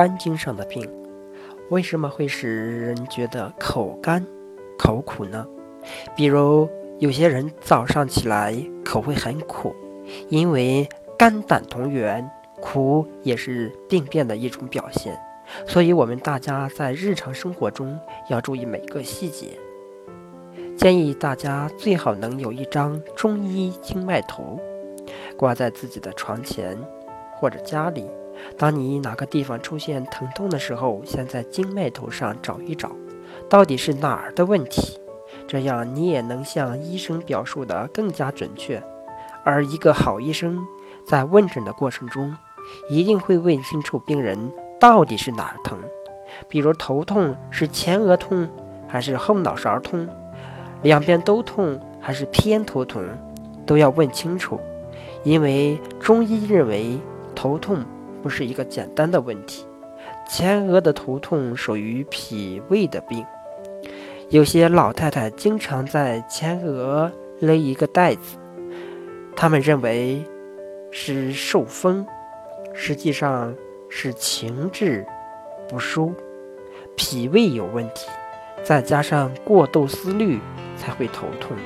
肝经上的病。为什么会使人觉得口干、口苦呢？比如有些人早上起来口会很苦，因为肝胆同源，苦也是病变的一种表现。所以，我们大家在日常生活中要注意每个细节。建议大家最好能有一张中医经脉图，挂在自己的床前或者家里。当你哪个地方出现疼痛的时候，先在经脉头上找一找，到底是哪儿的问题，这样你也能向医生表述的更加准确。而一个好医生在问诊的过程中，一定会问清楚病人到底是哪儿疼，比如头痛是前额痛还是后脑勺痛，两边都痛还是偏头痛，都要问清楚，因为中医认为头痛。不是一个简单的问题。前额的头痛属于脾胃的病，有些老太太经常在前额勒一个带子，他们认为是受风，实际上是情志不舒，脾胃有问题，再加上过度思虑才会头痛。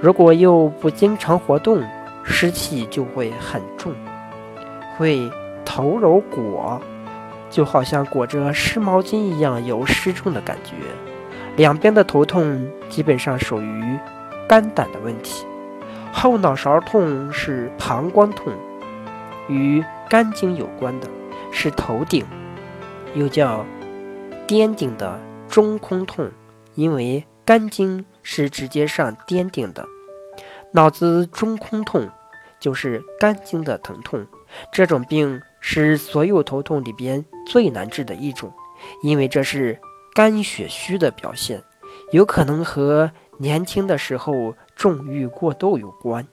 如果又不经常活动，湿气就会很重，会。头揉裹，就好像裹着湿毛巾一样有湿重的感觉。两边的头痛基本上属于肝胆的问题。后脑勺痛是膀胱痛，与肝经有关的，是头顶，又叫颠顶的中空痛，因为肝经是直接上颠顶的。脑子中空痛就是肝经的疼痛，这种病。是所有头痛里边最难治的一种，因为这是肝血虚的表现，有可能和年轻的时候纵欲过度有关。